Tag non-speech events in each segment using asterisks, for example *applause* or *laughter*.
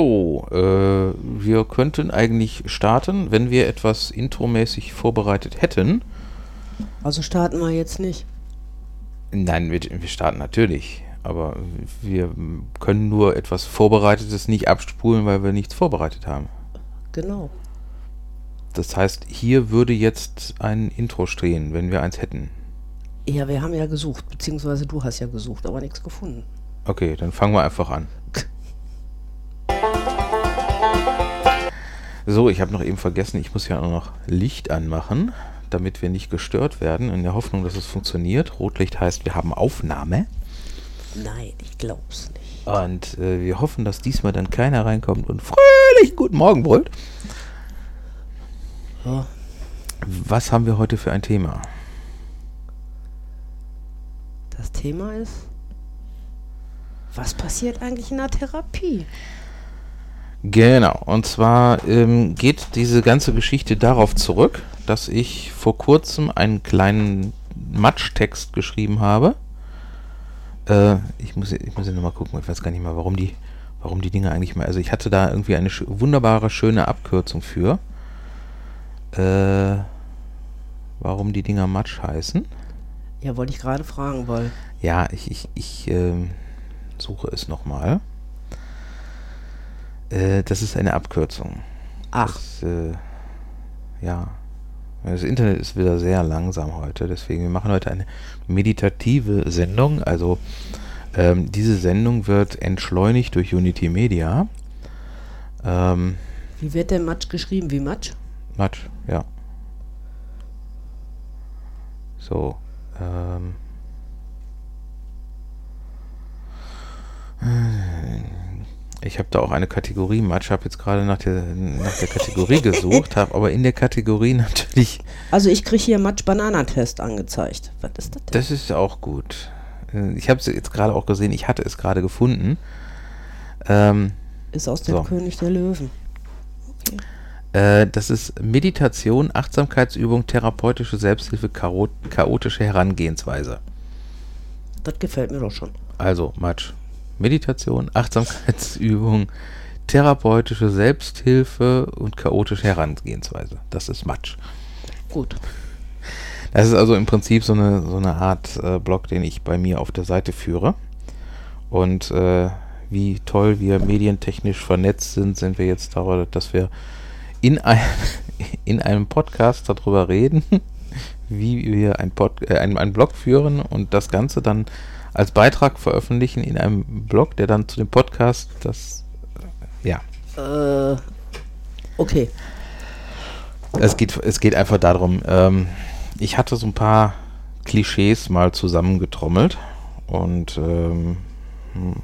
So, äh, wir könnten eigentlich starten, wenn wir etwas intromäßig vorbereitet hätten. Also starten wir jetzt nicht. Nein, wir, wir starten natürlich. Aber wir können nur etwas Vorbereitetes nicht abspulen, weil wir nichts vorbereitet haben. Genau. Das heißt, hier würde jetzt ein Intro stehen, wenn wir eins hätten. Ja, wir haben ja gesucht, beziehungsweise du hast ja gesucht, aber nichts gefunden. Okay, dann fangen wir einfach an. So, ich habe noch eben vergessen, ich muss ja auch noch Licht anmachen, damit wir nicht gestört werden, in der Hoffnung, dass es funktioniert. Rotlicht heißt, wir haben Aufnahme. Nein, ich glaub's nicht. Und äh, wir hoffen, dass diesmal dann keiner reinkommt und fröhlich guten Morgen brüllt. Ja, Was haben wir heute für ein Thema? das Thema ist, was passiert eigentlich in der Therapie? Genau, und zwar ähm, geht diese ganze Geschichte darauf zurück, dass ich vor kurzem einen kleinen Matschtext geschrieben habe. Äh, ich muss, ich muss ja nochmal gucken, ich weiß gar nicht mal, warum die, warum die Dinge eigentlich mal. Also ich hatte da irgendwie eine sch wunderbare, schöne Abkürzung für. Äh, warum die Dinger Matsch heißen. Ja, wollte ich gerade fragen, weil Ja, ich, ich, ich ähm, suche es nochmal. Äh, das ist eine Abkürzung. Ach. Das, äh, ja. Das Internet ist wieder sehr langsam heute, deswegen wir machen heute eine meditative Sendung. Also ähm, diese Sendung wird entschleunigt durch Unity Media. Ähm, wie wird denn Matsch geschrieben? Wie Matsch? Matsch, ja. So. Ähm. Ich habe da auch eine Kategorie Matsch, habe jetzt gerade nach der, nach der Kategorie *laughs* gesucht, habe aber in der Kategorie natürlich, Also ich kriege hier Matsch-Bananatest angezeigt. Was ist das denn? das ist auch gut. Äh, Ich habe es jetzt gerade auch gesehen, ich hatte es gerade gefunden. Ähm, ist aus dem so. König der Löwen. Äh, das ist Meditation, Achtsamkeitsübung, therapeutische Selbsthilfe, chaotische Herangehensweise. Das gefällt mir doch schon. Also Matsch. Meditation, Achtsamkeitsübung, therapeutische Selbsthilfe und chaotische Herangehensweise. Das ist Matsch. Gut. Das ist also im Prinzip so eine, so eine Art äh, Blog, den ich bei mir auf der Seite führe. Und äh, wie toll wir medientechnisch vernetzt sind, sind wir jetzt darüber, dass wir in, ein, *laughs* in einem Podcast darüber reden, *laughs* wie wir ein Pod, äh, einen, einen Blog führen und das Ganze dann als Beitrag veröffentlichen in einem Blog, der dann zu dem Podcast das äh, ja Äh, okay. Es geht, es geht einfach darum, ähm, ich hatte so ein paar Klischees mal zusammengetrommelt und ähm, hm,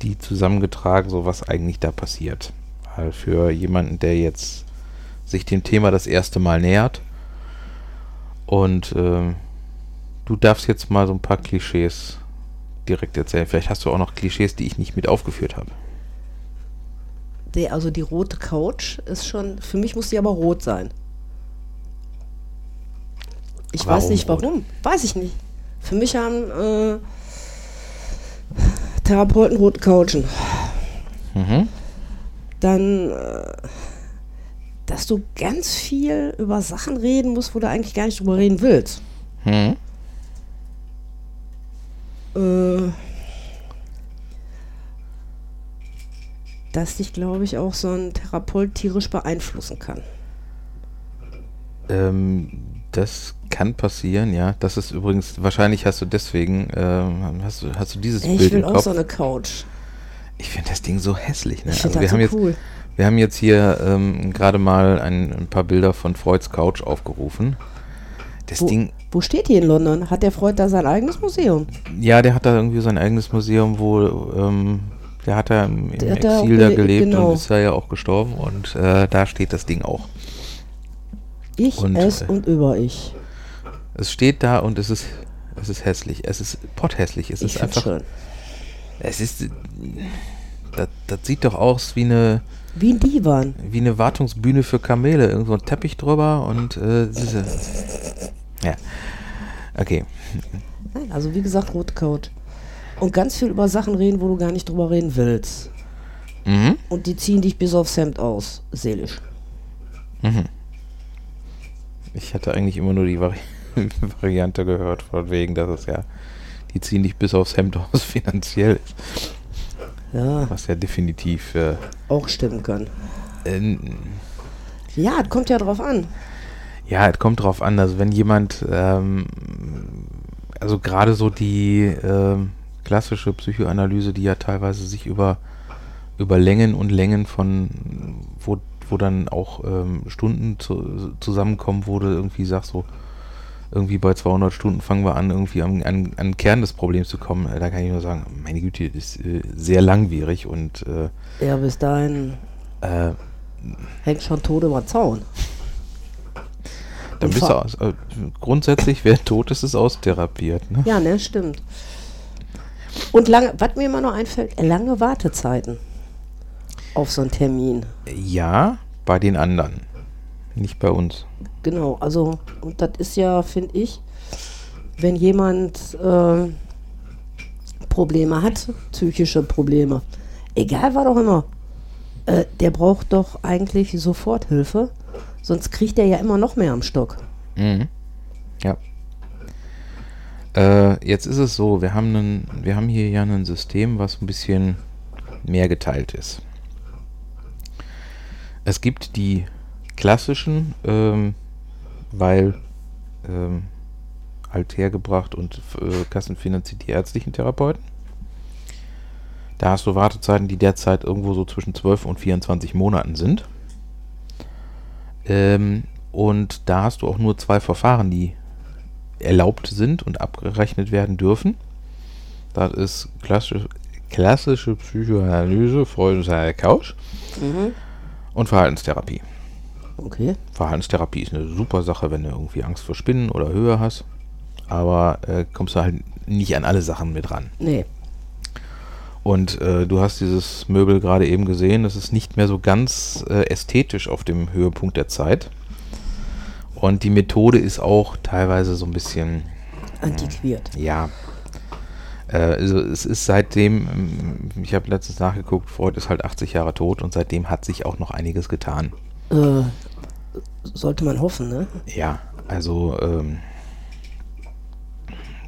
die zusammengetragen, so was eigentlich da passiert. Weil für jemanden, der jetzt sich dem Thema das erste Mal nähert und ähm, du darfst jetzt mal so ein paar Klischees direkt erzählen. Vielleicht hast du auch noch Klischees, die ich nicht mit aufgeführt habe. Die, also die rote Couch ist schon, für mich muss die aber rot sein. Ich weiß Warum nicht rot? warum. Weiß ich nicht. Für mich haben äh, Therapeuten rote Couchen. Mhm. Dann, äh, dass du ganz viel über Sachen reden musst, wo du eigentlich gar nicht drüber reden willst. Mhm. Äh, dass dich, glaube ich, auch so ein Therapeut tierisch beeinflussen kann. Ähm, das kann passieren, ja. Das ist übrigens, wahrscheinlich hast du deswegen, ähm, hast, du, hast du dieses Ich Bild will im auch so eine Couch. ich finde das Ding so hässlich. Ne? Ich Also wir, das haben so jetzt, cool. wir haben jetzt hier ähm, gerade mal ein, ein paar Bilder von Freuds Couch aufgerufen. Das Wo, Ding, wo steht die in London? Hat der Freund da sein eigenes Museum? ja, der hat da irgendwie sein eigenes Museum, wo ähm, der hat da im, im Der da Exil da gele- gelebt genau. und ist da ja auch gestorben und äh, da steht das Ding auch. Ich, Und, es äh, und über ich. Es steht da und es ist, es ist hässlich. Es ist potthässlich. Es Ich ist einfach schön. Es ist. Das, das sieht doch aus wie eine, Wie ein Divan. wie eine Wartungsbühne für Kamele. Irgend so ein Teppich drüber und äh, diese. Ja. Okay. Nein, also wie gesagt, rote Couch. Und ganz viel über Sachen reden, wo du gar nicht drüber reden willst. Mhm. und die ziehen dich bis aufs Hemd aus, seelisch. Mhm. Ich hatte eigentlich immer nur die Vari *laughs* Variante gehört, von wegen, dass es ja, die ziehen dich bis aufs Hemd aus *laughs* finanziell ist. Ja, Was ja definitiv. Äh, auch stimmen kann. äh, Ja, es kommt ja drauf an. ja, es kommt drauf an, also wenn jemand, ähm, also gerade so die ähm, klassische Psychoanalyse, die ja teilweise sich über, über Längen und Längen von, wo, wo dann auch ähm, Stunden zu, zusammenkommen, wo du irgendwie sagst, so, irgendwie bei 200 Stunden fangen wir an, irgendwie an, an, an den Kern des Problems zu kommen. Äh, Da kann ich nur sagen, meine Güte, das ist äh, sehr langwierig und äh, Ja, bis dahin äh, hängt schon Tode über den Zaun. dann bist du aus, äh, grundsätzlich, wer tot ist, ist austherapiert. Ne? Ja, ne, stimmt. Und lange, was mir immer noch einfällt, lange Wartezeiten auf so einen Termin. Ja, bei den anderen, nicht bei uns. Genau, also, und das ist ja, finde ich, wenn jemand äh, Probleme hat, psychische Probleme, egal was auch immer, äh, der braucht doch eigentlich Soforthilfe, sonst kriegt er ja immer noch mehr am Stock. Mhm. Ja. Äh, jetzt ist es so, wir haben, einen, wir haben hier ja ein System, was ein bisschen mehr geteilt ist. Es gibt die klassischen, ähm, weil ähm, halt hergebracht und äh, kassenfinanziert die ärztlichen Therapeuten. Da hast du Wartezeiten, die derzeit irgendwo so zwischen 12 und 24 Monaten sind. Ähm, und da hast du auch nur zwei Verfahren, die erlaubt sind und abgerechnet werden dürfen. Das ist klassische, klassische Psychoanalyse, Freud und Couch und Verhaltenstherapie. Okay. Verhaltenstherapie ist eine super Sache, wenn du irgendwie Angst vor Spinnen oder Höhe hast. Aber äh, kommst du halt nicht an alle Sachen mit ran. Nee. Und äh, du hast dieses Möbel gerade eben gesehen, das ist nicht mehr so ganz äh, ästhetisch auf dem Höhepunkt der Zeit. Und die Methode ist auch teilweise so ein bisschen, Antiquiert. ja. Äh, also es ist seitdem, ähm, ich habe letztens nachgeguckt, Freud ist halt 80 Jahre tot und seitdem hat sich auch noch einiges getan. Äh, sollte man hoffen, ne? Ja, also ähm,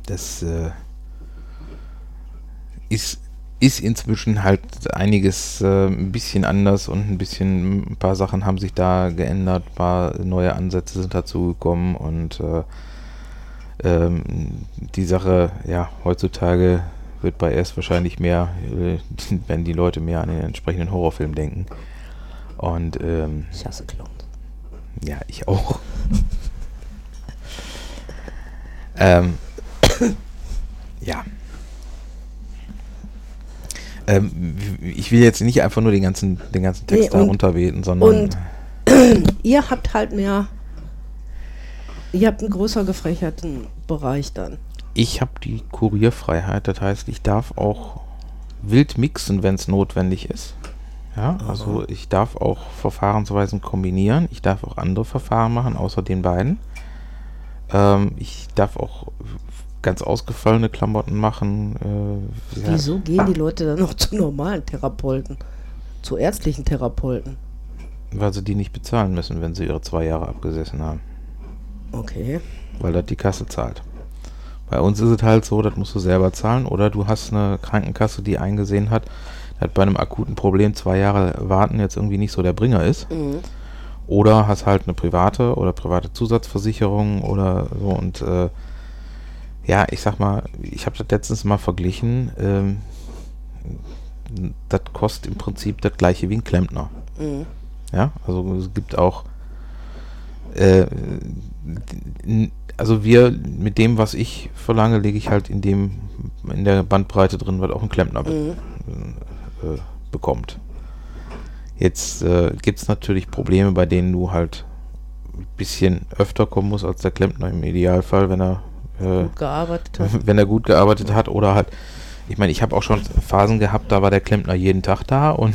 das äh, ist, ist inzwischen halt einiges äh, ein bisschen anders und ein bisschen, ein paar Sachen haben sich da geändert, ein paar neue Ansätze sind dazugekommen und äh, ähm, die Sache, ja, heutzutage wird bei S wahrscheinlich mehr, äh, *laughs* wenn die Leute mehr an den entsprechenden Horrorfilm denken. Und ähm, Ich hasse Clowns. Ja, ich auch. ähm, ja. Ähm, ich will jetzt nicht einfach nur den ganzen, den ganzen Text Nee, da und- runterbeten, sondern *clears throat* Ihr habt halt mehr, ihr habt einen größer gefächerten Bereich dann. ich habe die Kurierfreiheit. Das heißt, ich darf auch wild mixen, wenn es notwendig ist. Ja, also ich darf auch Verfahrensweisen kombinieren. Ich darf auch andere Verfahren machen, außer den beiden. Ähm, ich darf auch ganz ausgefallene Klamotten machen. Äh, ja. Wieso gehen die Leute dann noch *laughs* zu normalen Therapeuten? Zu ärztlichen Therapeuten? Weil sie die nicht bezahlen müssen, wenn sie ihre zwei Jahre abgesessen haben. Okay. Weil das die Kasse zahlt. Bei uns ist es halt so, das musst du selber zahlen oder du hast eine Krankenkasse, die eingesehen hat, dass bei einem akuten Problem zwei Jahre warten jetzt irgendwie nicht so der Bringer ist. Mhm. Oder hast halt eine private oder private Zusatzversicherung oder so und äh, ja, ich sag mal, ich habe das letztens mal verglichen. Ähm, das kostet im Prinzip das gleiche wie ein Klempner. Mhm. Ja, also es gibt auch, äh, also wir, mit dem, was ich verlange, lege ich halt in dem, in der Bandbreite drin, was auch ein Klempner Mhm. Äh, bekommt. Jetzt äh, gibt es natürlich Probleme, bei denen du halt ein bisschen öfter kommen musst als der Klempner im Idealfall, wenn er äh, Gut gearbeitet hat. *laughs* wenn er gut gearbeitet hat oder halt, ich meine, ich habe auch schon Phasen gehabt, da war der Klempner jeden Tag da und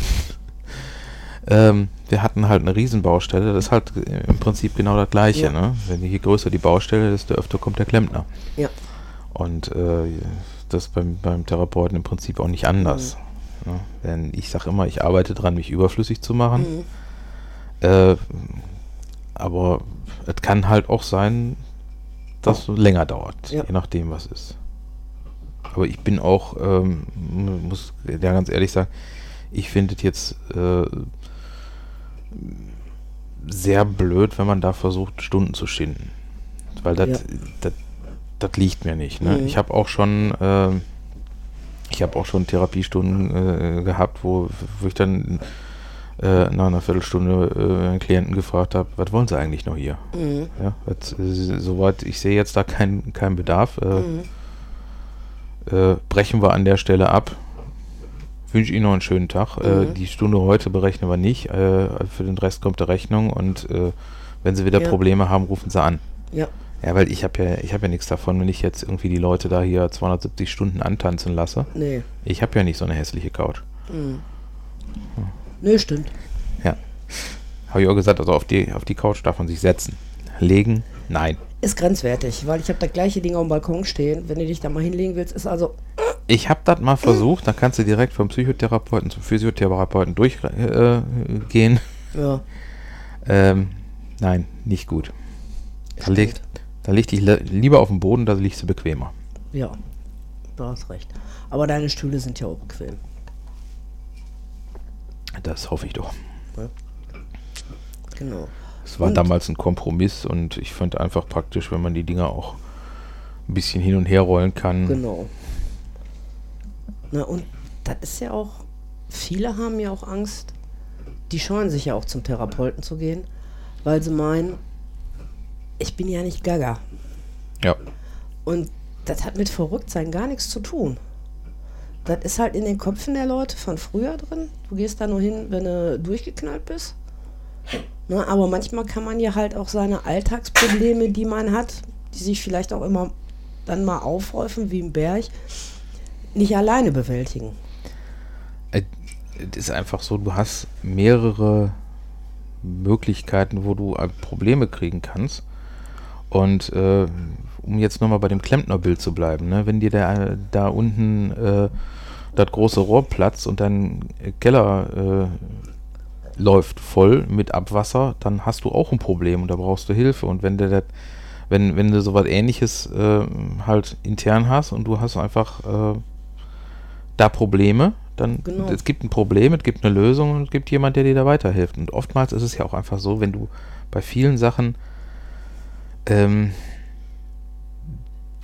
*laughs* ähm, wir hatten halt eine Riesenbaustelle. Das ist halt im Prinzip genau das Gleiche. Ja. Ne? Wenn je größer die Baustelle, desto öfter kommt der Klempner. Ja. Und äh, das beim, beim Therapeuten im Prinzip auch nicht anders. Ne? Denn ich sage immer, ich arbeite dran, mich überflüssig zu machen. Mhm. Äh, aber es kann halt auch sein, dass es länger dauert, Ja. je nachdem, was ist. Aber ich bin auch, ähm, muss ja ganz ehrlich sagen, ich finde es jetzt äh, sehr blöd, wenn man da versucht, Stunden zu schinden. Weil das Ja. liegt mir nicht. Ne? Mhm. Ich habe auch schon, ähm, ich habe auch schon Therapiestunden äh, gehabt, wo, wo ich dann äh, nach einer Viertelstunde äh, einen Klienten gefragt habe, was wollen sie eigentlich noch hier? Mhm. Ja, was, äh, soweit, ich sehe jetzt da keinen keinen Bedarf. Äh, Mhm. äh, brechen wir an der Stelle ab. Wünsche Ihnen noch einen schönen Tag. Äh, Mhm. die Stunde heute berechnen wir nicht. Für den Rest kommt eine Rechnung und wenn Sie wieder Ja. Probleme haben, rufen Sie an. Ja. Ja, weil ich habe ja, ich habe ja nichts davon, wenn ich jetzt irgendwie die Leute da hier 270 Stunden antanzen lasse. Nee. Ich habe ja nicht so eine hässliche Couch. Mhm. Nee, stimmt. Habe ich auch gesagt, also auf die, auf die Couch darf man sich setzen. Legen, nein. Ist grenzwertig, weil ich habe das gleiche Ding auf dem Balkon stehen. Wenn du dich da mal hinlegen willst, ist also. Ich habe das mal versucht, dann kannst du direkt vom Psychotherapeuten zum Physiotherapeuten durchgehen. Äh. Ja. ähm, nein, nicht gut. Liegt, da liegt dich lieber auf dem Boden, da liegst du bequemer. Ja. Du hast recht. Aber deine Stühle sind ja auch bequem. Das hoffe ich doch. Genau. Es war Und- damals ein Kompromiss und ich fand einfach praktisch, wenn man die Dinger auch ein bisschen hin und her rollen kann. Genau. Na, und das ist ja auch, viele haben ja auch Angst, die scheuen sich ja auch zum Therapeuten zu gehen, weil sie meinen, ich bin ja nicht gaga. Ja, Und das hat mit Verrücktsein gar nichts zu tun. Das ist halt in den Köpfen der Leute von früher drin. Du gehst da nur hin, wenn du durchgeknallt bist. Na, aber manchmal kann man ja halt auch seine Alltagsprobleme, die man hat, die sich vielleicht auch immer dann mal aufhäufen wie ein Berg, nicht alleine bewältigen. es ist einfach so, du hast mehrere Möglichkeiten, wo du äh, Probleme kriegen kannst. Und äh, um jetzt nochmal bei dem Klempnerbild zu bleiben, ne? wenn dir da, da unten äh, das große Rohr platzt und dein Keller äh, läuft voll mit Abwasser, dann hast du auch ein Problem und da brauchst du Hilfe. Und wenn du das, wenn, wenn du sowas ähnliches äh, halt intern hast und du hast einfach äh, da Probleme, dann Genau. es gibt ein Problem, es gibt eine Lösung und es gibt jemand, der dir da weiterhilft. Und oftmals ist es ja auch einfach so, wenn du bei vielen Sachen ähm,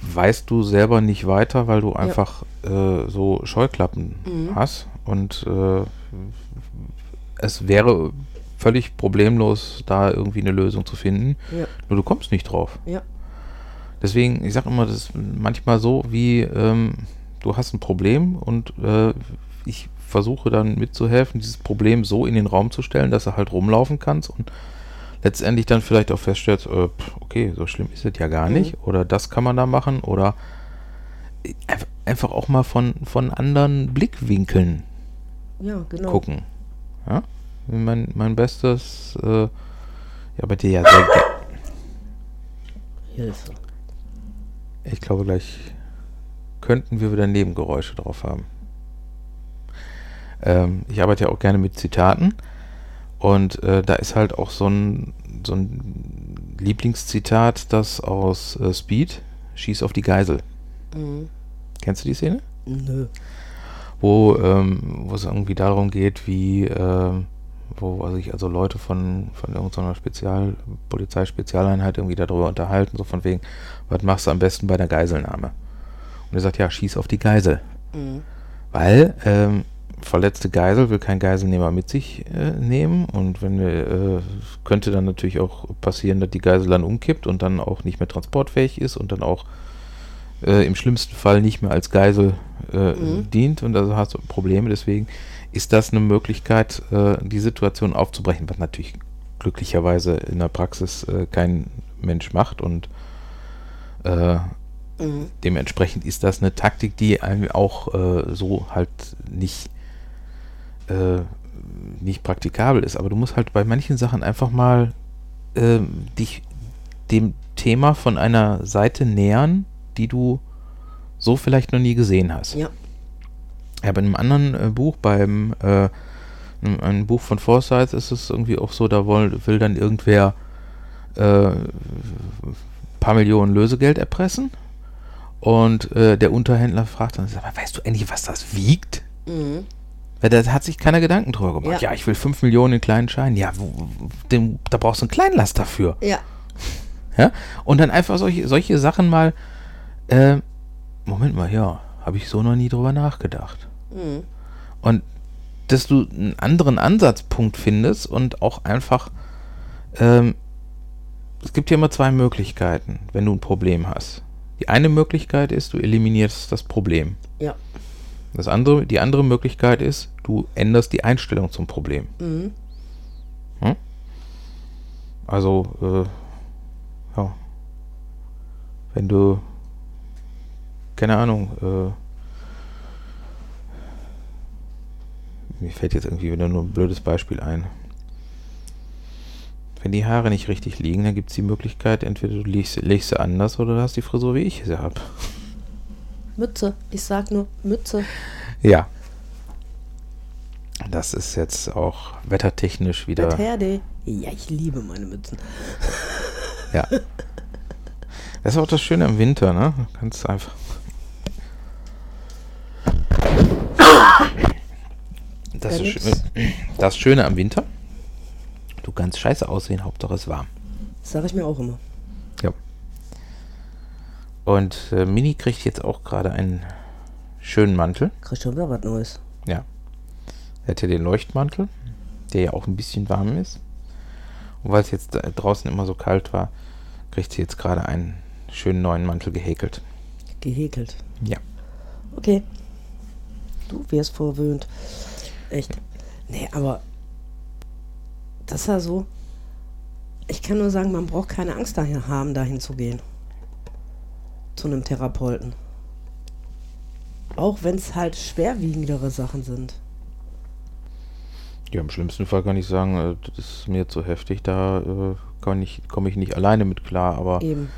weißt du selber nicht weiter, weil du einfach äh, so Scheuklappen Mhm. hast und äh, es wäre völlig problemlos, da irgendwie eine Lösung zu finden. Ja. Nur du kommst nicht drauf. Ja. Deswegen, ich sage immer, das ist manchmal so, wie ähm, du hast ein Problem und äh, ich versuche dann mitzuhelfen, dieses Problem so in den Raum zu stellen, dass du halt rumlaufen kannst und letztendlich dann vielleicht auch feststellst, äh, okay, so schlimm ist es ja gar Mhm. nicht oder das kann man da machen oder einfach- auch mal von, von anderen Blickwinkeln Ja, genau. gucken. Ja? Mein, mein bestes, äh, ja, bei dir ja sehr, Hilfe. Ich glaube, gleich könnten wir wieder Nebengeräusche drauf haben. Ähm, ich arbeite ja auch gerne mit Zitaten. Und äh, da ist halt auch so ein, so ein Lieblingszitat, das aus äh, Speed, Schieß auf die Geisel. Mhm. Kennst du die Szene? Nö. Wo, ähm, wo es irgendwie darum geht, wie, ähm, wo sich also Leute von, von irgendeiner Spezial, Polizeispezialeinheit irgendwie darüber unterhalten, so von wegen, was machst du am besten bei der Geiselnahme? Und er sagt, ja, schieß auf die Geisel. Mhm. Weil ähm, verletzte Geisel will kein Geiselnehmer mit sich äh, nehmen und wenn wir, äh, könnte dann natürlich auch passieren, dass die Geisel dann umkippt und dann auch nicht mehr transportfähig ist und dann auch äh, im schlimmsten Fall nicht mehr als Geisel äh, Mhm. dient und also hast du Probleme. Deswegen ist das eine Möglichkeit, äh, die Situation aufzubrechen, was natürlich glücklicherweise in der Praxis äh, kein Mensch macht und Mhm. dementsprechend ist das eine Taktik, die einem auch äh, so halt nicht, äh, nicht praktikabel ist. Aber du musst halt bei manchen Sachen einfach mal ähm, dich dem Thema von einer Seite nähern, die du so vielleicht noch nie gesehen hast. Ja. Ja, bei einem anderen äh, Buch, beim äh, einem, einem Buch von Forsyth ist es irgendwie auch so, da will, will dann irgendwer äh, paar Millionen Lösegeld erpressen und äh, der Unterhändler fragt dann, "Sag mal, weißt du eigentlich, was das wiegt? Mhm. Weil da hat sich keiner Gedanken drüber gemacht. Ja, Ja. ich will 5 Millionen in kleinen Scheinen. Ja, wo, wo- den, da brauchst du einen Kleinlast dafür. Ja. Ja? Und dann einfach solche, solche Sachen mal, äh, Moment mal, ja, habe ich so noch nie drüber nachgedacht. Mhm. Und dass du einen anderen Ansatzpunkt findest und auch einfach, ähm, es gibt ja immer zwei Möglichkeiten, wenn du ein Problem hast. Die eine Möglichkeit ist, du eliminierst das Problem. Ja. Das andere, die andere Möglichkeit ist, du änderst die Einstellung zum Problem. Mhm. Also, äh, ja. Wenn du, keine Ahnung, äh, mir fällt jetzt irgendwie wieder nur ein blödes Beispiel ein. Wenn die Haare nicht richtig liegen, dann gibt es die Möglichkeit, entweder du legst, legst sie anders oder du hast die Frisur, wie ich sie habe. Mütze. Ich sag nur Mütze. Ja. Das ist jetzt auch wettertechnisch wieder. Mit Herde. Ja, ich liebe meine Mützen. Ja. Das ist auch das Schöne im Winter, ne? Du kannst einfach. Das, ist schön, das Schöne am Winter, du kannst scheiße aussehen, Hauptsache es ist warm. Das sage ich mir auch immer. Und äh, Mini kriegt jetzt auch gerade einen schönen Mantel. Krieg schon wieder was Neues. Ja. Er hat ja den Leuchtmantel, der ja auch ein bisschen warm ist. Und weil es jetzt draußen immer so kalt war, kriegt sie jetzt gerade einen schönen neuen Mantel gehäkelt. Gehäkelt. Ja. Okay. Du wirst verwöhnt. Echt. Nee, aber das ist ja so. Ich kann nur sagen, man braucht keine Angst dahin haben, dahin zu gehen. Zu einem Therapeuten. Auch wenn es halt schwerwiegendere Sachen sind. Ja, im schlimmsten Fall kann ich sagen, äh, das ist mir zu heftig, da äh, ich, komme ich nicht alleine mit klar, aber Eben.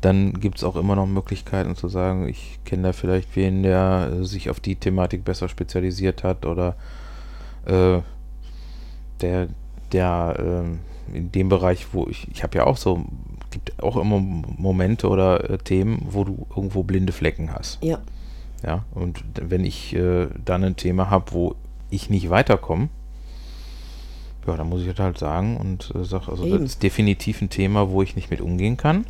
dann gibt es auch immer noch Möglichkeiten zu sagen, ich kenne da vielleicht wen, der äh, sich auf die Thematik besser spezialisiert hat oder äh, der, der ähm, in dem Bereich, wo ich, ich habe ja auch so, gibt auch immer Momente oder äh, Themen, wo du irgendwo blinde Flecken hast. Ja. Ja, und wenn ich äh, dann ein Thema habe, wo ich nicht weiterkomme, ja, dann muss ich das halt sagen und äh, sage, also Eben. das ist definitiv ein Thema, wo ich nicht mit umgehen kann.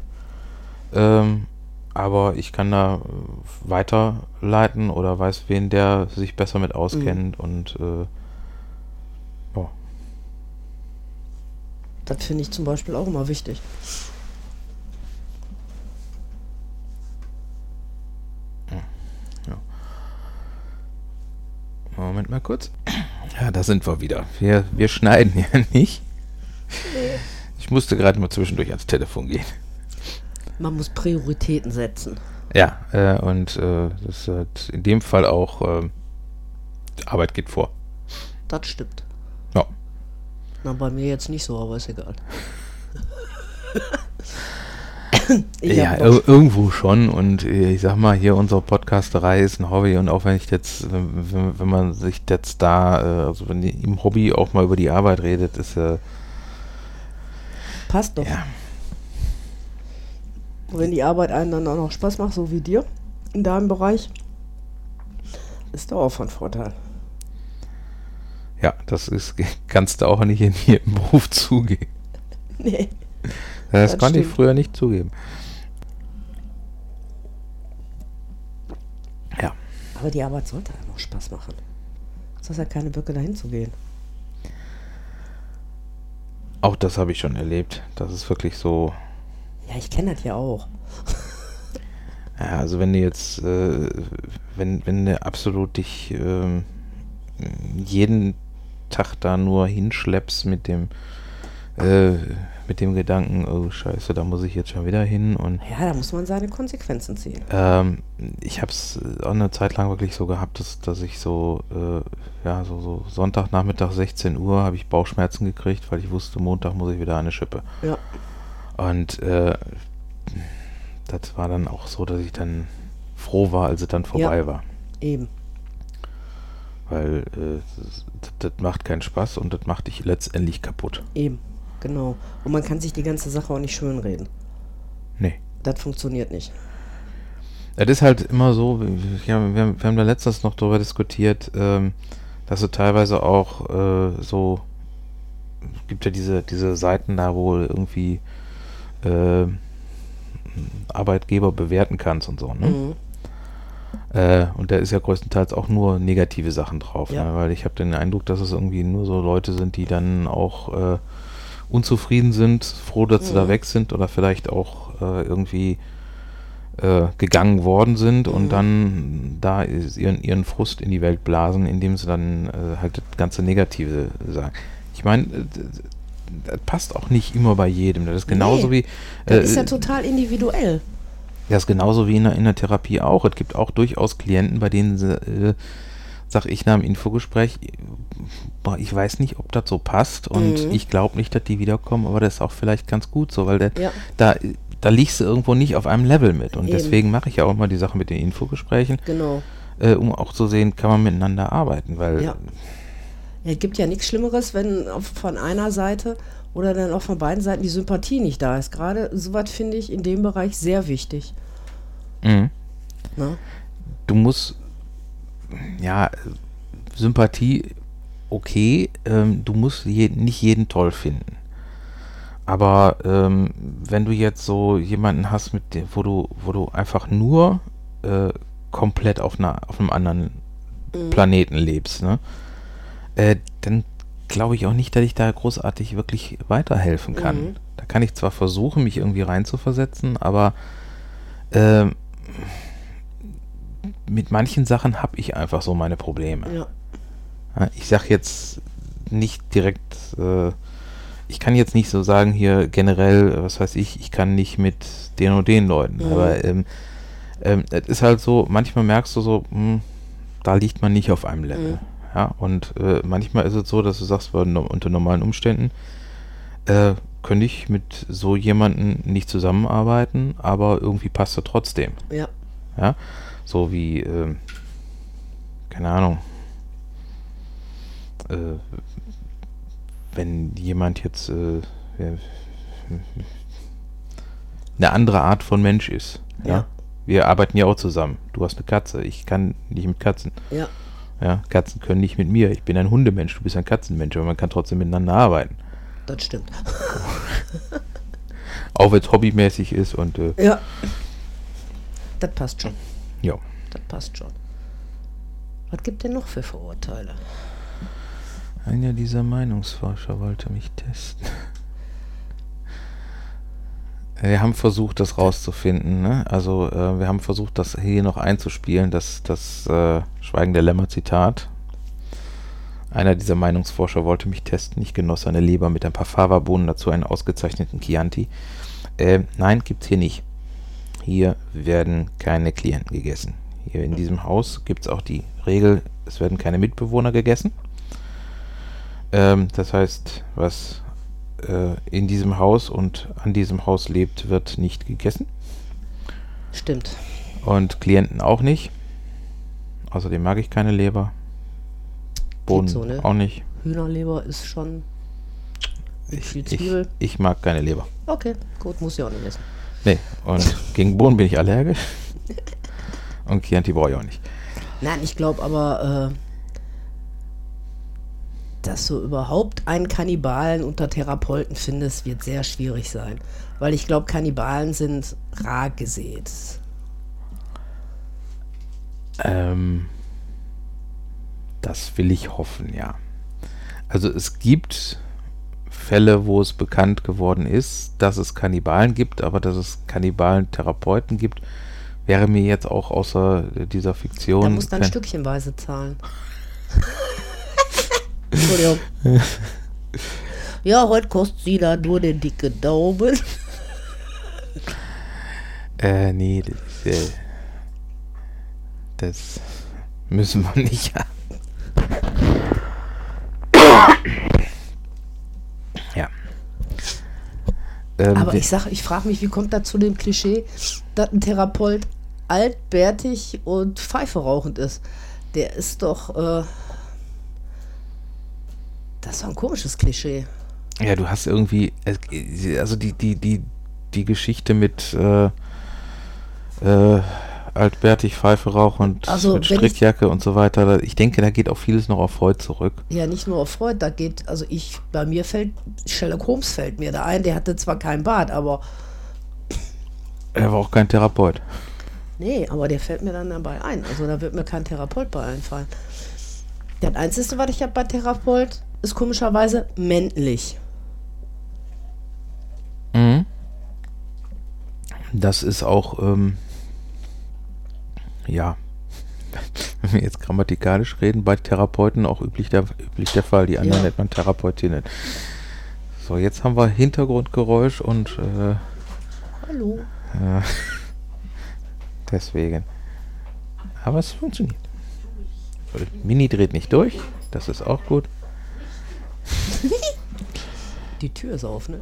Ähm, aber ich kann da äh, weiterleiten oder weiß wen, der sich besser mit auskennt und äh, ja, Das finde ich zum Beispiel auch immer wichtig. Moment mal kurz. Ja, da sind wir wieder. Wir, wir schneiden ja *laughs* nicht. Ich musste gerade mal zwischendurch ans Telefon gehen. Man muss Prioritäten setzen. Ja, äh, und äh, das hat in dem Fall auch äh, Arbeit geht vor. Das stimmt. Ja. Na, bei mir jetzt nicht so, aber ist egal. *laughs* *coughs* Ja, irgendwo schon. Und äh, ich sag mal, hier unsere Podcasterei ist ein Hobby. Und auch wenn ich jetzt, wenn, wenn, man sich jetzt da, äh, also wenn im Hobby auch mal über die Arbeit redet, ist äh, Passt doch. ja, Wenn die Arbeit einem dann auch noch Spaß macht, so wie dir in deinem Bereich, ist doch auch von Vorteil. ja, das ist, *laughs* kannst du auch nicht in jedem Beruf zugeben. Nee. Das, Das konnte ich früher nicht zugeben. Ja, Aber die Arbeit sollte einem auch Spaß machen. Es ist ja keine Böcke, dahin zu gehen. auch das habe ich schon erlebt. Das ist wirklich so, Ja, ich kenne das ja auch. *laughs* Ja, also wenn du jetzt, äh, wenn, wenn du absolut dich ähm, jeden Tag da nur hinschleppst mit dem, äh, mit dem Gedanken, oh scheiße, da muss ich jetzt schon wieder hin und Ja, da muss man seine Konsequenzen ziehen. ähm, ich habe es auch eine Zeit lang wirklich so gehabt, dass, dass ich so, äh, ja, so, so Sonntagnachmittag 16 Uhr habe ich Bauchschmerzen gekriegt, weil ich wusste, Montag muss ich wieder eine Schippe. Ja. Und äh, das war dann auch so, dass ich dann froh war, als es dann vorbei Ja. war. Eben. Weil äh, das, das macht keinen Spaß und das macht dich letztendlich kaputt. Eben, genau. Und man kann sich die ganze Sache auch nicht schönreden. Nee. Das funktioniert nicht. Es ist halt immer so, wir, haben, wir haben da letztens noch darüber diskutiert, ähm, dass du teilweise auch äh, so, es gibt ja diese, diese Seiten da, wo irgendwie äh, Arbeitgeber bewerten kannst und so, ne? Mhm. Äh, und da ist ja größtenteils auch nur negative Sachen drauf, Ja. ne? weil ich habe den Eindruck, dass es irgendwie nur so Leute sind, die dann auch äh, unzufrieden sind, froh, dass sie da Mhm. weg sind oder vielleicht auch äh, irgendwie äh, gegangen worden sind Mhm. und dann da ihren, ihren Frust in die Welt blasen, indem sie dann äh, halt das ganze Negative sagen. Ich meine, äh, das passt auch nicht immer bei jedem. Das ist genauso wie Das äh, ist ja total individuell. das ist genauso wie in der, in der Therapie auch. Es gibt auch durchaus Klienten, bei denen sie, sag ich nach dem Infogespräch, boah, ich weiß nicht, ob das so passt und Mhm. ich glaube nicht, dass die wiederkommen, aber das ist auch vielleicht ganz gut so, weil der, Ja. da, da liegst du irgendwo nicht auf einem Level mit. Und Eben. deswegen mache ich ja auch mal die Sache mit den Infogesprächen, Genau. äh, um auch zu sehen, kann man miteinander arbeiten, weil Ja. Es gibt ja nichts Schlimmeres, wenn von einer Seite oder dann auch von beiden Seiten die Sympathie nicht da ist. Gerade sowas finde ich in dem Bereich sehr wichtig. Mhm. Ne? du musst, ja, Sympathie, okay, ähm, du musst je, nicht jeden toll finden. Aber ähm, wenn du jetzt so jemanden hast, mit dem, wo du, wo du einfach nur äh, komplett auf, einer, auf einem anderen Mhm. Planeten lebst, ne? Äh, dann glaube ich auch nicht, dass ich da großartig wirklich weiterhelfen kann. Mhm. Da kann ich zwar versuchen, mich irgendwie reinzuversetzen, aber ähm, mit manchen Sachen habe ich einfach so meine Probleme. Ja. Ich sage jetzt nicht direkt, äh, ich kann jetzt nicht so sagen hier generell, was weiß ich, ich kann nicht mit den und den Leuten. Mhm. Aber ähm, ähm, es ist halt so, manchmal merkst du so, hm, da liegt man nicht auf einem Level. Mhm. Ja, und äh, manchmal ist es so, dass du sagst, unter normalen Umständen äh, könnte ich mit so jemandem nicht zusammenarbeiten, aber irgendwie passt er trotzdem. Ja. Ja, so wie, ähm, keine Ahnung, äh, wenn jemand jetzt äh, eine andere Art von Mensch ist. Ja. Ja. Wir arbeiten ja auch zusammen. Du hast eine Katze, ich kann nicht mit Katzen. Ja. Ja, Katzen können nicht mit mir. Ich bin ein Hundemensch, du bist ein Katzenmensch, aber man kann trotzdem miteinander arbeiten. Das stimmt. *laughs* Auch wenn es hobbymäßig ist und äh, Ja. Das passt schon. Ja. Das passt schon. Was gibt denn noch für Vorurteile? Einer dieser Meinungsforscher wollte mich testen. Wir haben versucht, das rauszufinden. Ne? Also äh, wir haben versucht, das hier noch einzuspielen, das, das äh, Schweigen der Lämmer-Zitat. Einer dieser Meinungsforscher wollte mich testen. Ich genoss seine Leber mit ein paar Fava-Bohnen, dazu einen ausgezeichneten Chianti. Äh, nein, gibt's hier nicht. Hier werden keine Klienten gegessen. Hier in diesem Haus gibt es auch die Regel, es werden keine Mitbewohner gegessen. Ähm, das heißt, was äh, in diesem Haus und an diesem Haus lebt, wird nicht gegessen. Stimmt. Und Klienten auch nicht. Außerdem mag ich keine Leber. Bohnen so, ne? auch nicht. Hühnerleber ist schon Ich, viel ich, Zwiebel. ich mag keine Leber. Okay, gut, muss ich auch nicht essen. Nee, und gegen Bohnen bin ich allergisch. Und Chianti brauche ich auch nicht. Nein, ich glaube aber, äh, dass du überhaupt einen Kannibalen unter Therapeuten findest, wird sehr schwierig sein. Weil ich glaube, Kannibalen sind rar gesät. Ähm, das will ich hoffen, ja. Also es gibt Fälle, wo es bekannt geworden ist, dass es Kannibalen gibt, aber dass es Kannibalen-Therapeuten gibt, wäre mir jetzt auch außer dieser Fiktion. Da muss dann stückchenweise zahlen. *laughs* Entschuldigung. *laughs* Ja, heute kostet sie da nur den dicken Daumen. *laughs* Äh, nee, das, äh, das müssen wir nicht haben. Ähm, Aber ich sag, ich frage mich, wie kommt da zu dem Klischee, dass ein Therapeut altbärtig und pfeiferauchend ist? Der ist doch. Äh, das war ein komisches Klischee. Ja, du hast irgendwie. Also die, die, die, die Geschichte mit. Äh, äh, altbärtig, Pfeife, Rauch und Also, mit wenn ich- Strickjacke und so weiter. Ich denke, da geht auch vieles noch auf Freud zurück. Ja, nicht nur auf Freud, da geht, also ich, bei mir fällt, Sherlock Holmes fällt mir da ein, der hatte zwar keinen Bart, aber, Er war auch kein Therapeut. nee, aber der fällt mir dann dabei ein. Also da wird mir kein Therapeut bei einfallen. Das Einzige, was ich habe bei Therapeut, ist komischerweise männlich. Mhm. Das ist auch, ähm, ja, wenn wir jetzt grammatikalisch reden, bei Therapeuten auch üblich der, üblich der Fall. Die anderen Ja. nennt man Therapeutinnen. So, jetzt haben wir Hintergrundgeräusch und äh, Hallo. äh, deswegen. Aber es funktioniert. Mini dreht nicht durch, das ist auch gut. *laughs* Die Tür ist auf, ne?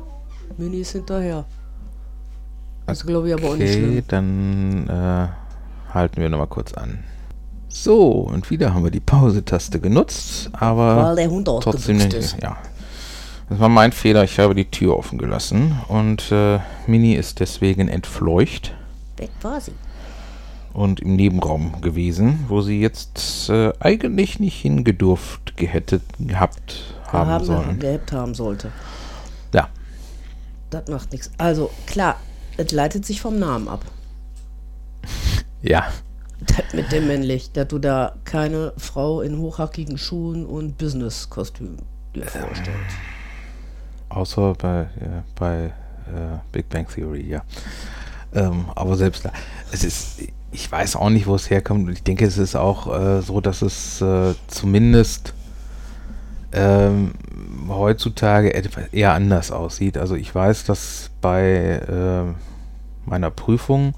Mini ist hinterher. Das glaube ich aber auch nicht Okay, schlimm. dann äh, halten wir nochmal kurz an. So, und wieder haben wir die Pause-Taste genutzt, aber Weil der Hund trotzdem nicht. ist. Ja. Das war mein Fehler, ich habe die Tür offen gelassen und äh, Mini ist deswegen entfleucht Weg war sie. und im Nebenraum gewesen, wo sie jetzt äh, eigentlich nicht hingedurft gehättet gehabt haben haben sollen. gehabt haben sollte. Ja, Das macht nichts. Also, klar, es leitet sich vom Namen ab. Ja. Das mit dem männlich, dass du da keine Frau in hochhackigen Schuhen und Business-Kostüm dir vorstellst. Außer bei, äh, bei äh, Big Bang Theory, ja. Ähm, aber selbst da, es ist, ich weiß auch nicht, wo es herkommt. Und ich denke, es ist auch äh, so, dass es äh, zumindest ähm, heutzutage etwas eher anders aussieht. Also ich weiß, dass bei äh, meiner Prüfung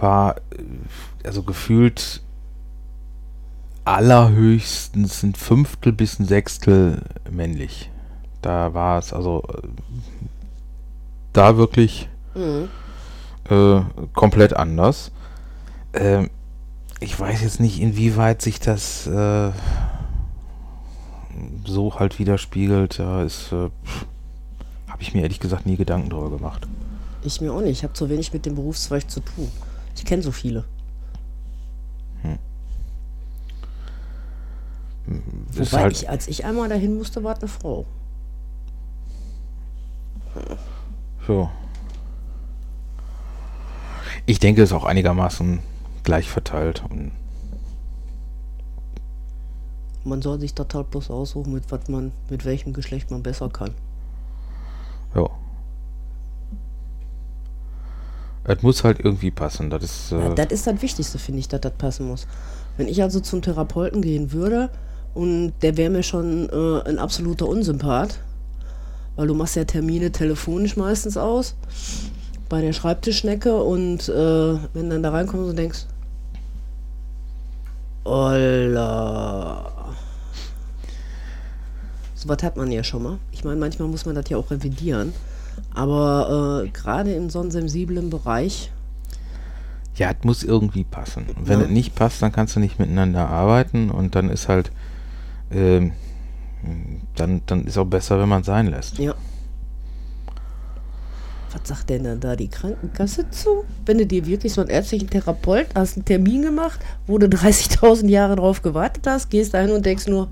war, äh, also gefühlt allerhöchstens ein Fünftel bis ein Sechstel männlich. Da war es also äh, da wirklich Mhm. äh, komplett anders. Ähm, ich weiß jetzt nicht, inwieweit sich das äh, so halt widerspiegelt. Da ist, äh, habe ich mir ehrlich gesagt nie Gedanken drüber gemacht. Ich mir auch nicht. Ich habe zu wenig mit dem Berufszweig zu tun. Ich kenne so viele. Ist Wobei halt, ich, als ich einmal dahin musste, war eine Frau. so. Ich denke, es ist auch einigermaßen gleich verteilt. Und Man soll sich da halt bloß aussuchen, mit was man, mit welchem Geschlecht man besser kann. ja. Es muss halt irgendwie passen. Das ist. Ja, Äh, das ist das Wichtigste, finde ich, dass das passen muss. Wenn ich also zum Therapeuten gehen würde und der wäre mir schon äh, ein absoluter Unsympath, weil du machst ja Termine telefonisch meistens aus bei der Schreibtischschnecke und äh, wenn dann da reinkommst und denkst, Olla. So was hat man ja schon mal. Ich meine, manchmal muss man das ja auch revidieren. Aber äh, gerade in so einem sensiblen Bereich Ja, es muss irgendwie passen. Und wenn Ja. es nicht passt, dann kannst du nicht miteinander arbeiten und dann ist halt, ähm, dann, dann ist auch besser, wenn man es sein lässt. Ja. Was sagt denn dann da die Krankenkasse zu? Wenn du dir wirklich so einen ärztlichen Therapeut hast einen Termin gemacht, wo du 30.000 Jahre drauf gewartet hast, gehst dahin und denkst nur,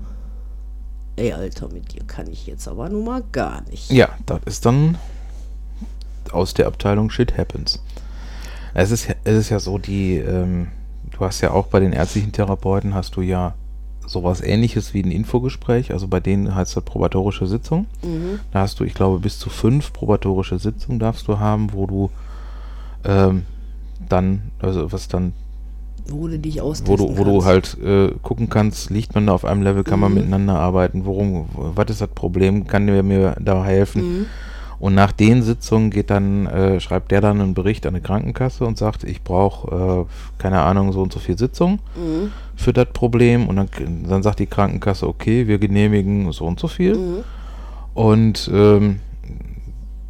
ey Alter, mit dir kann ich jetzt aber nun mal gar nicht. Ja, das ist dann aus der Abteilung Shit Happens. Es ist, ja- es ist ja so, die, ähm, du hast ja auch bei den ärztlichen Therapeuten hast du ja sowas ähnliches wie ein Infogespräch, also bei denen heißt das probatorische Sitzung. Mhm. Da hast du, ich glaube, bis zu fünf probatorische Sitzungen darfst du haben, wo du ähm, dann, also was dann, Wo du dich wo du, wo du halt äh, gucken kannst, liegt man da auf einem Level, kann man Mhm. miteinander arbeiten, worum, was ist das Problem, kann der mir da helfen? Mhm. Und nach den Sitzungen geht dann, äh, schreibt der dann einen Bericht an die Krankenkasse und sagt, ich brauche, äh, keine Ahnung, so und so viel Sitzungen Mhm. für das Problem. Und dann, dann sagt die Krankenkasse, okay, wir genehmigen so und so viel. Mhm. Und ähm,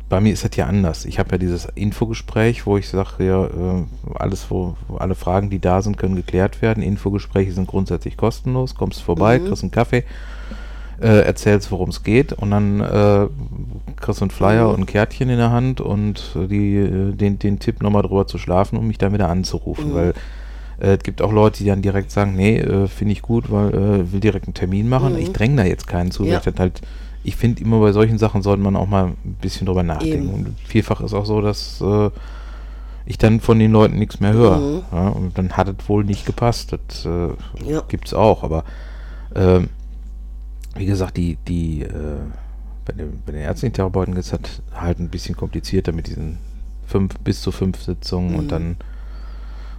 bei mir ist das ja anders. Ich habe ja dieses Infogespräch, wo ich sage, ja, äh, alles, wo, wo alle Fragen, die da sind, können geklärt werden. Infogespräche sind grundsätzlich kostenlos. Kommst vorbei, Mhm. kriegst einen Kaffee. Äh, erzählst, worum es geht und dann äh, kriegst du einen Flyer und ein Kärtchen in der Hand und die, äh, den, den Tipp nochmal drüber zu schlafen, um mich dann wieder anzurufen, Mhm. weil äh, es gibt auch Leute, die dann direkt sagen, nee, äh, finde ich gut, weil äh, will direkt einen Termin machen. Mhm. Ich dränge da jetzt keinen zu, Ja. ich halt, ich finde immer bei solchen Sachen sollte man auch mal ein bisschen drüber nachdenken. Eben. Und vielfach ist auch so, dass äh, ich dann von den Leuten nichts mehr höre. Mhm. Ja, und dann hat es wohl nicht gepasst. Das äh, Ja. gibt es auch, aber ähm, wie gesagt, die, die äh, bei, den, bei den ärztlichen Therapeuten ist das halt ein bisschen komplizierter mit diesen fünf bis zu fünf Sitzungen Mhm. und dann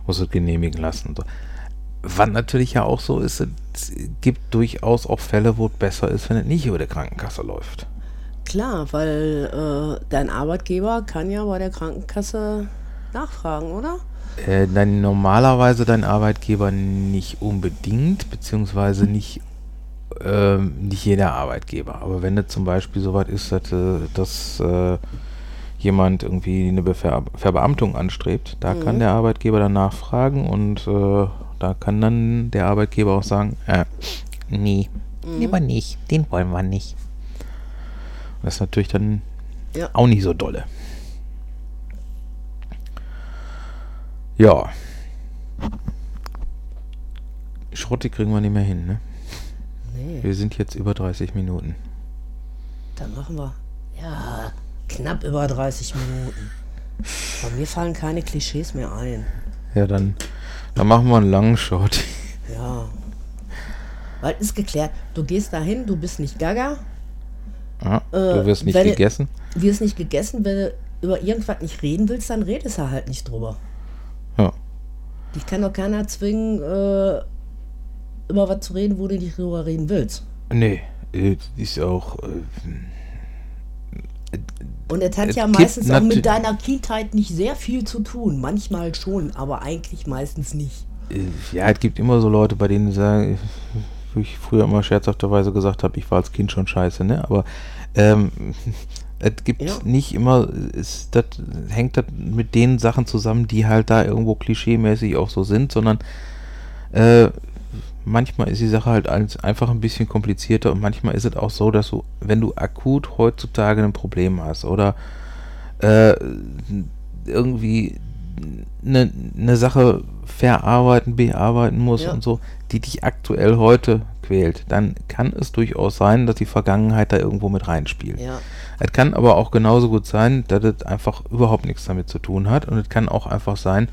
muss es genehmigen lassen. Und so. Was natürlich ja auch so ist, es gibt durchaus auch Fälle, wo es besser ist, wenn es nicht über der Krankenkasse läuft. Klar, weil äh, dein Arbeitgeber kann ja bei der Krankenkasse nachfragen, oder? Äh, dann normalerweise dein Arbeitgeber nicht unbedingt, beziehungsweise nicht, ähm, nicht jeder Arbeitgeber. Aber wenn es zum Beispiel so weit ist, dass, äh, dass äh, jemand irgendwie eine Bever Verbeamtung anstrebt, da Mhm. kann der Arbeitgeber dann nachfragen und äh, da kann dann der Arbeitgeber auch sagen, äh, nee, Mhm. lieber nicht, den wollen wir nicht. Das ist natürlich dann Ja. auch nicht so dolle. Ja. Schrotti kriegen wir nicht mehr hin, ne? Nee, Wir sind jetzt über 30 Minuten. dann machen wir. Ja, knapp über 30 Minuten. Bei mir fallen keine Klischees mehr ein. Ja, dann, dann machen wir einen langen Shot. Ja. Weil ist geklärt, du gehst dahin, du bist nicht gaga, Ja, Äh, du wirst nicht gegessen. wirst nicht gegessen, wenn du über irgendwas nicht reden willst, dann redest du halt nicht drüber. Ja. Dich kann doch keiner zwingen, äh, über was zu reden, wo du nicht drüber reden willst. Nee, äh, ist auch. Äh, Und es hat ja meistens auch mit deiner Kindheit nicht sehr viel zu tun. Manchmal schon, aber eigentlich meistens nicht. äh, ja, es gibt immer so Leute, bei denen ich sage, wo ich früher immer scherzhafterweise gesagt habe, ich war als Kind schon scheiße, ne? Aber ähm, *laughs* es gibt Ja. nicht immer, ist, das hängt das mit den Sachen zusammen, die halt da irgendwo klischeemäßig auch so sind, sondern äh, manchmal ist die Sache halt einfach ein bisschen komplizierter und manchmal ist es auch so, dass du, wenn du akut heutzutage ein Problem hast oder äh, irgendwie eine ne Sache verarbeiten, bearbeiten musst Ja. und so, die dich aktuell heute quält, dann kann es durchaus sein, dass die Vergangenheit da irgendwo mit reinspielt. Ja. Es kann aber auch genauso gut sein, dass es einfach überhaupt nichts damit zu tun hat. Und es kann auch einfach sein,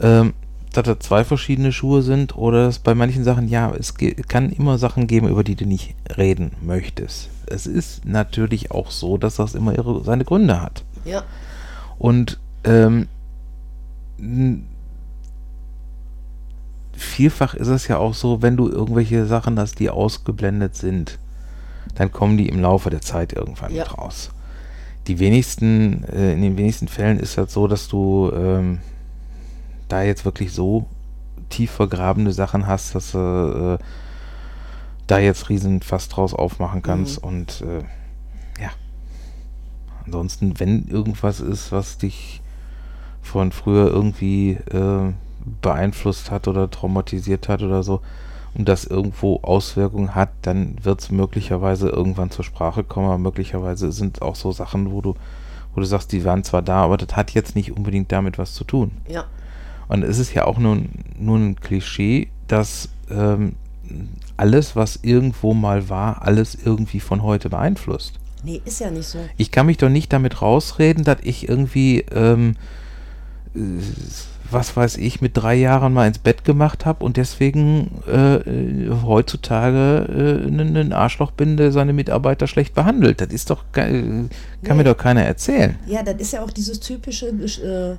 ähm, dass das zwei verschiedene Schuhe sind oder dass bei manchen Sachen, ja, es kann immer Sachen geben, über die du nicht reden möchtest. Es ist natürlich auch so, dass das immer ihre, seine Gründe hat. Ja. Und ähm, vielfach ist es ja auch so, wenn du irgendwelche Sachen hast, die ausgeblendet sind, dann kommen die im Laufe der Zeit irgendwann Ja. mit raus. Die wenigsten, äh, in den wenigsten Fällen ist das so, dass du ähm, da jetzt wirklich so tief vergrabene Sachen hast, dass du äh, da jetzt riesen Fass draus aufmachen kannst Mhm. und äh, ja. Ansonsten, wenn irgendwas ist, was dich von früher irgendwie äh, beeinflusst hat oder traumatisiert hat oder so und das irgendwo Auswirkungen hat, dann wird es möglicherweise irgendwann zur Sprache kommen, aber möglicherweise sind auch so Sachen, wo du, wo du sagst, die waren zwar da, aber das hat jetzt nicht unbedingt damit was zu tun. Ja. Und es ist ja auch nur, ein- nur ein Klischee, dass ähm, alles, was irgendwo mal war, alles irgendwie von heute beeinflusst. Nee, ist ja nicht so. Ich kann mich doch nicht damit rausreden, dass ich irgendwie, ähm, äh, was weiß ich, mit drei Jahren mal ins Bett gemacht habe und deswegen äh, heutzutage äh, ein Arschloch bin, der seine Mitarbeiter schlecht behandelt. Das ist doch, kann Nee. mir doch keiner erzählen. Ja, das ist ja auch dieses typische äh,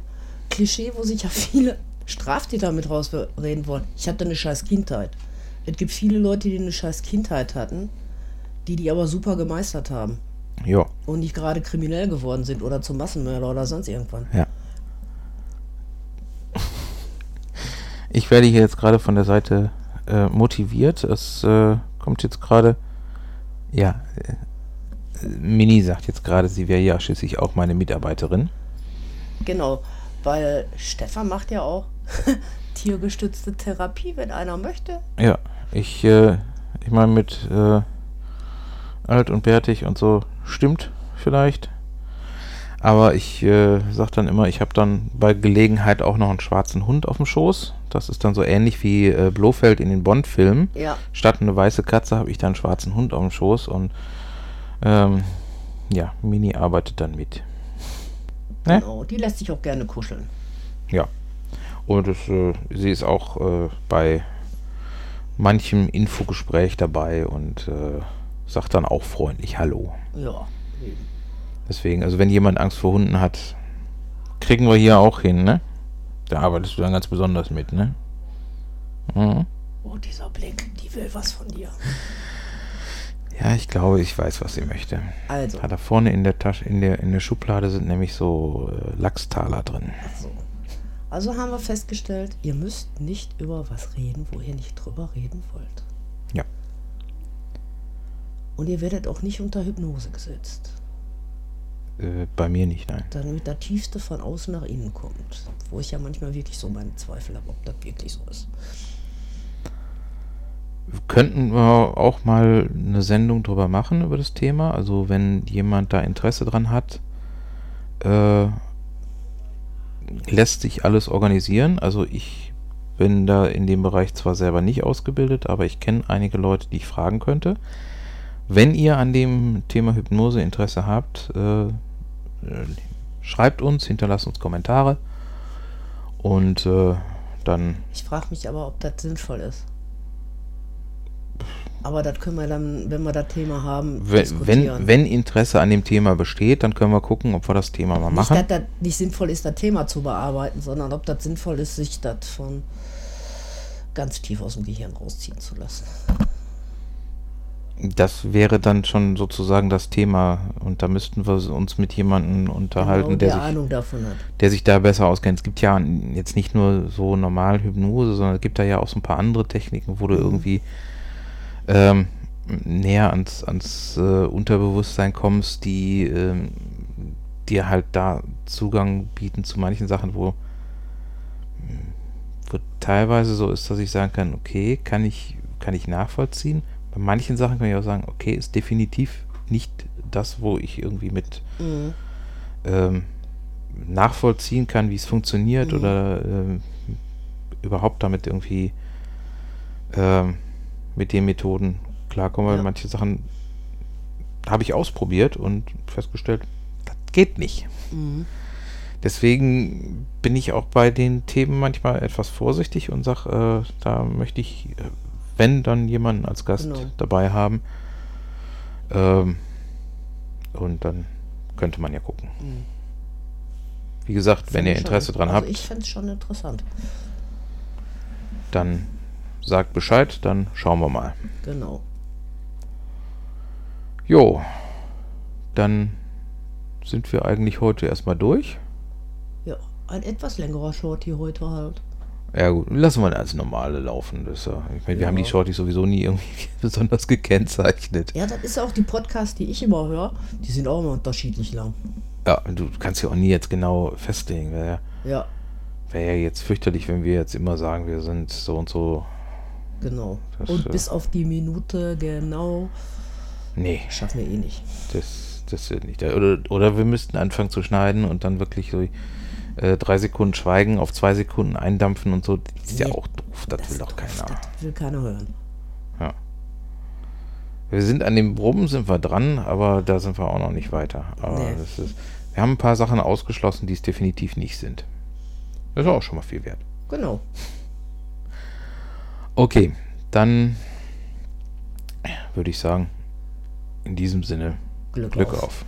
Klischee, wo sich ja viele Straftäter mit rausreden wollen. Ich hatte eine scheiß Kindheit. Es gibt viele Leute, die eine scheiß Kindheit hatten, die die aber super gemeistert haben Ja, und nicht gerade kriminell geworden sind oder zum Massenmörder oder sonst irgendwann. ja. Ich werde hier jetzt gerade von der Seite äh, motiviert. Es äh, kommt jetzt gerade, ja, äh, Mini sagt jetzt gerade, sie wäre ja schließlich auch meine Mitarbeiterin. Genau, weil Stefan macht ja auch *laughs* tiergestützte Therapie, wenn einer möchte. Ja, ich, äh, ich meine mit, äh, alt und bärtig und so. Stimmt vielleicht. Aber ich äh, sag dann immer, ich habe dann bei Gelegenheit auch noch einen schwarzen Hund auf dem Schoß. Das ist dann so ähnlich wie äh, Blofeld in den Bond-Filmen. Ja. Statt eine weiße Katze habe ich dann einen schwarzen Hund auf dem Schoß und ähm, ja, Mini arbeitet dann mit. Ne? Genau. Die lässt sich auch gerne kuscheln. Ja. Und es, äh, sie ist auch äh, bei manchem Infogespräch dabei und äh, sagt dann auch freundlich Hallo. Ja. Deswegen, also wenn jemand Angst vor Hunden hat, kriegen wir hier auch hin, ne? Da arbeitest du dann ganz besonders mit, ne? Mhm. Oh, dieser Blick, die will was von dir. Ja, ich glaube, ich weiß, was sie möchte. Also, da vorne in der Tasche, in der, in der Schublade sind nämlich so äh, Lachstaler drin. so. also haben wir festgestellt, ihr müsst nicht über was reden, wo ihr nicht drüber reden wollt. Ja. Und ihr werdet auch nicht unter Hypnose gesetzt. Äh, bei mir nicht, nein. Damit der Tiefste von außen nach innen kommt. Wo ich ja manchmal wirklich so meine Zweifel habe, ob das wirklich so ist. Könnten wir auch mal eine Sendung drüber machen über das Thema. Also wenn jemand da Interesse dran hat, äh, lässt sich alles organisieren. Also ich bin da in dem Bereich zwar selber nicht ausgebildet, aber ich kenne einige Leute, die ich fragen könnte. Wenn ihr an dem Thema Hypnose Interesse habt, äh, schreibt uns, hinterlasst uns Kommentare und äh, dann Ich frage mich aber, ob das sinnvoll ist. Aber das können wir dann, wenn wir das Thema haben, Wenn, diskutieren. wenn, wenn Interesse an dem Thema besteht, dann können wir gucken, ob wir das Thema mal nicht, machen. dass das nicht sinnvoll ist, das Thema zu bearbeiten, sondern ob das sinnvoll ist, sich das von ganz tief aus dem Gehirn rausziehen zu lassen. Das wäre dann schon sozusagen das Thema und da müssten wir uns mit jemandem unterhalten, Genau, der, der sich, Ahnung davon hat. der sich da besser auskennt. Es gibt ja jetzt nicht nur so normal Hypnose, sondern es gibt da ja auch so ein paar andere Techniken, wo du Mhm. irgendwie ähm, näher ans, ans äh, Unterbewusstsein kommst, die ähm, dir halt da Zugang bieten zu manchen Sachen, wo, wo teilweise so ist, dass ich sagen kann, okay, kann ich, kann ich nachvollziehen. Bei manchen Sachen kann ich auch sagen, okay, ist definitiv nicht das, wo ich irgendwie mit Mhm. ähm, nachvollziehen kann, wie es funktioniert Mhm. oder ähm, überhaupt damit irgendwie ähm, mit den Methoden klarkommen. Weil Ja. manche Sachen habe ich ausprobiert und festgestellt, das geht nicht. Mhm. Deswegen bin ich auch bei den Themen manchmal etwas vorsichtig und sage, äh, da möchte ich, äh, wenn dann jemanden als Gast Genau. dabei haben. Ähm, und dann könnte man ja gucken. Mhm. Wie gesagt, wenn ihr Interesse schon, dran also habt, Ich fände es schon interessant. dann sagt Bescheid, dann schauen wir mal. Genau. Jo, dann sind wir eigentlich heute erstmal durch. Ja, ein etwas längerer Shorty heute halt. Ja gut, lassen wir das normale laufen. Das, ja, ich meine, wir Ja. haben die Shorties sowieso nie irgendwie *laughs* besonders gekennzeichnet. Ja, das ist auch die Podcasts, die ich immer höre. Die sind auch immer unterschiedlich lang. Ja, du kannst ja auch nie jetzt genau festlegen. Wäre Ja, wär ja jetzt fürchterlich, wenn wir jetzt immer sagen, wir sind so und so. Genau. Das, Und äh, bis auf die Minute genau Nee, schaffen wir eh nicht. das, das wird nicht. Oder, oder wir müssten anfangen zu schneiden und dann wirklich so äh, drei Sekunden schweigen, auf zwei Sekunden eindampfen und so. Das ist ja Nee, auch doof. Das, will ist doch keiner. Das will keiner hören. Wir sind an dem Brummen sind wir dran, aber da sind wir auch noch nicht weiter. Aber Nee. das ist, wir haben ein paar Sachen ausgeschlossen, die es definitiv nicht sind. Das ist auch schon mal viel wert. Genau. Okay, dann würde ich sagen, in diesem Sinne, Glück, Glück auf. auf.